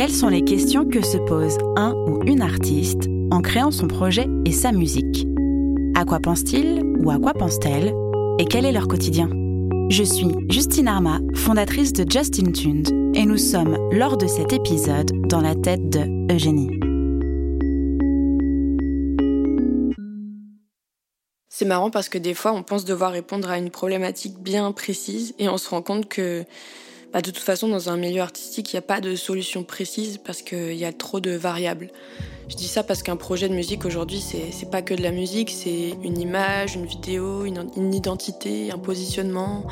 Quelles sont les questions que se pose un ou une artiste en créant son projet et sa musique? À quoi pense-t-il ou à quoi pense-t-elle? Et quel est leur quotidien? Je suis Justine Arma, fondatrice de Justin Tuned, et nous sommes, lors de cet épisode, dans la tête de Eugénie. C'est marrant parce que des fois, on pense devoir répondre à une problématique bien précise et on se rend compte que bah, de toute façon, dans un milieu artistique, il n'y a pas de solution précise parce qu'il y a trop de variables. Je dis ça parce qu'un projet de musique aujourd'hui, c'est pas que de la musique, c'est une image, une vidéo, une, identité, un positionnement,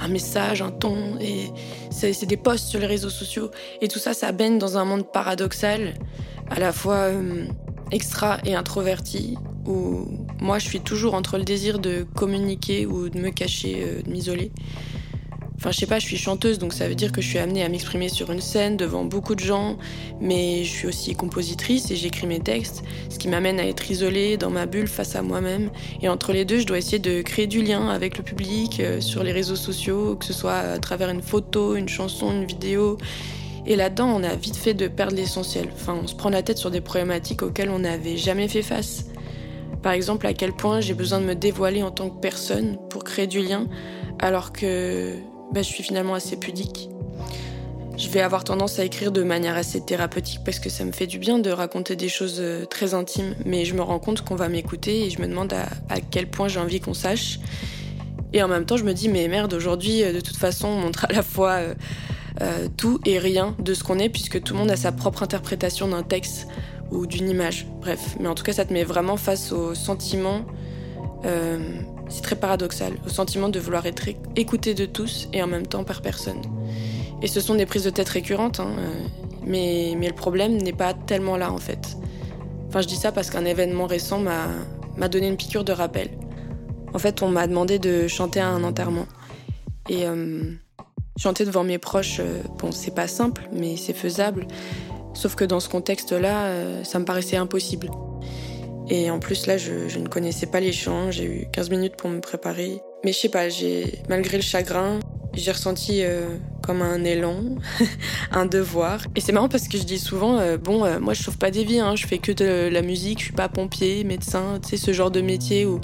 un message, un ton, et c'est des posts sur les réseaux sociaux. Et tout ça, ça baigne dans un monde paradoxal, à la fois euh, extra et introverti, où moi je suis toujours entre le désir de communiquer ou de me cacher, euh, de m'isoler. Enfin, je sais pas, je suis chanteuse, donc ça veut dire que je suis amenée à m'exprimer sur une scène devant beaucoup de gens, mais je suis aussi compositrice et j'écris mes textes, ce qui m'amène à être isolée dans ma bulle face à moi-même. Et entre les deux, je dois essayer de créer du lien avec le public euh, sur les réseaux sociaux, que ce soit à travers une photo, une chanson, une vidéo. Et là-dedans, on a vite fait de perdre l'essentiel. Enfin, on se prend la tête sur des problématiques auxquelles on n'avait jamais fait face. Par exemple, à quel point j'ai besoin de me dévoiler en tant que personne pour créer du lien, alors que bah, je suis finalement assez pudique. Je vais avoir tendance à écrire de manière assez thérapeutique parce que ça me fait du bien de raconter des choses euh, très intimes, mais je me rends compte qu'on va m'écouter et je me demande à, quel point j'ai envie qu'on sache. Et en même temps, je me dis, mais merde, aujourd'hui, euh, de toute façon, on montre à la fois euh, tout et rien de ce qu'on est, puisque tout le monde a sa propre interprétation d'un texte ou d'une image. Bref, mais en tout cas, ça te met vraiment face au sentiment c'est très paradoxal, au sentiment de vouloir être écouté de tous et en même temps par personne. Et ce sont des prises de tête récurrentes, hein, euh, mais, mais le problème n'est pas tellement là en fait. Enfin, je dis ça parce qu'un événement récent m'a donné une piqûre de rappel. En fait, on m'a demandé de chanter à un enterrement. Et euh, chanter devant mes proches, euh, bon, c'est pas simple, mais c'est faisable. Sauf que dans ce contexte-là, ça me paraissait impossible. Et en plus, là, je, ne connaissais pas les chants. J'ai eu 15 minutes pour me préparer. Mais je sais pas, malgré le chagrin, j'ai ressenti euh, comme un élan, un devoir. Et c'est marrant parce que je dis souvent, euh, bon, euh, moi je sauve pas des vies, hein, je fais que de la musique, je suis pas pompier, médecin, tu sais, ce genre de métier où.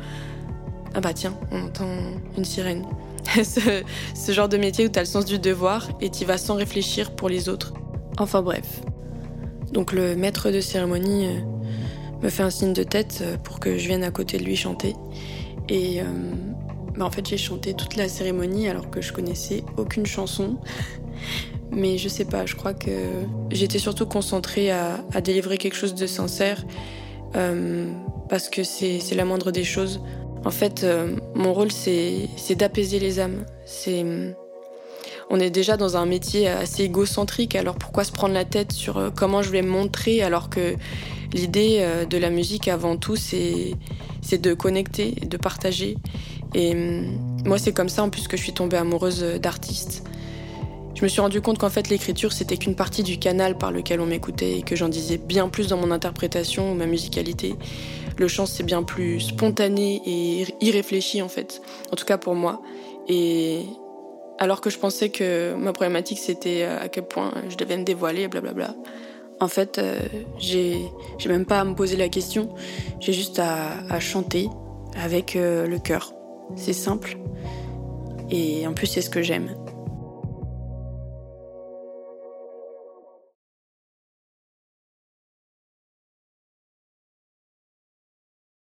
Ah bah tiens, on entend une sirène. ce, ce, genre de métier où t'as le sens du devoir et t'y vas sans réfléchir pour les autres. Enfin bref. Donc le maître de cérémonie me fait un signe de tête euh, pour que je vienne à côté de lui chanter. Et euh, bah en fait, j'ai chanté toute la cérémonie alors que je connaissais aucune chanson. Mais je sais pas, je crois que j'étais surtout concentrée à, à, délivrer quelque chose de sincère euh, parce que c'est la moindre des choses. En fait, mon rôle, c'est d'apaiser les âmes. C'est on est déjà dans un métier assez égocentrique, alors pourquoi se prendre la tête sur comment je vais me montrer alors que L'idée euh, de la musique avant tout, c'est de connecter, de partager. Et hum, moi, c'est comme ça en plus que je suis tombée amoureuse d'artistes. Je me suis rendu compte qu'en fait l'écriture c'était qu'une partie du canal par lequel on m'écoutait et que j'en disais bien plus dans mon interprétation ou ma musicalité. Le chant c'est bien plus spontané et irréfléchi en fait, en tout cas pour moi. Et alors que je pensais que ma problématique c'était euh, à quel point je devais me dévoiler, blablabla. En fait, euh, j'ai même pas à me poser la question, j'ai juste à, chanter avec euh, le cœur. C'est simple et en plus c'est ce que j'aime.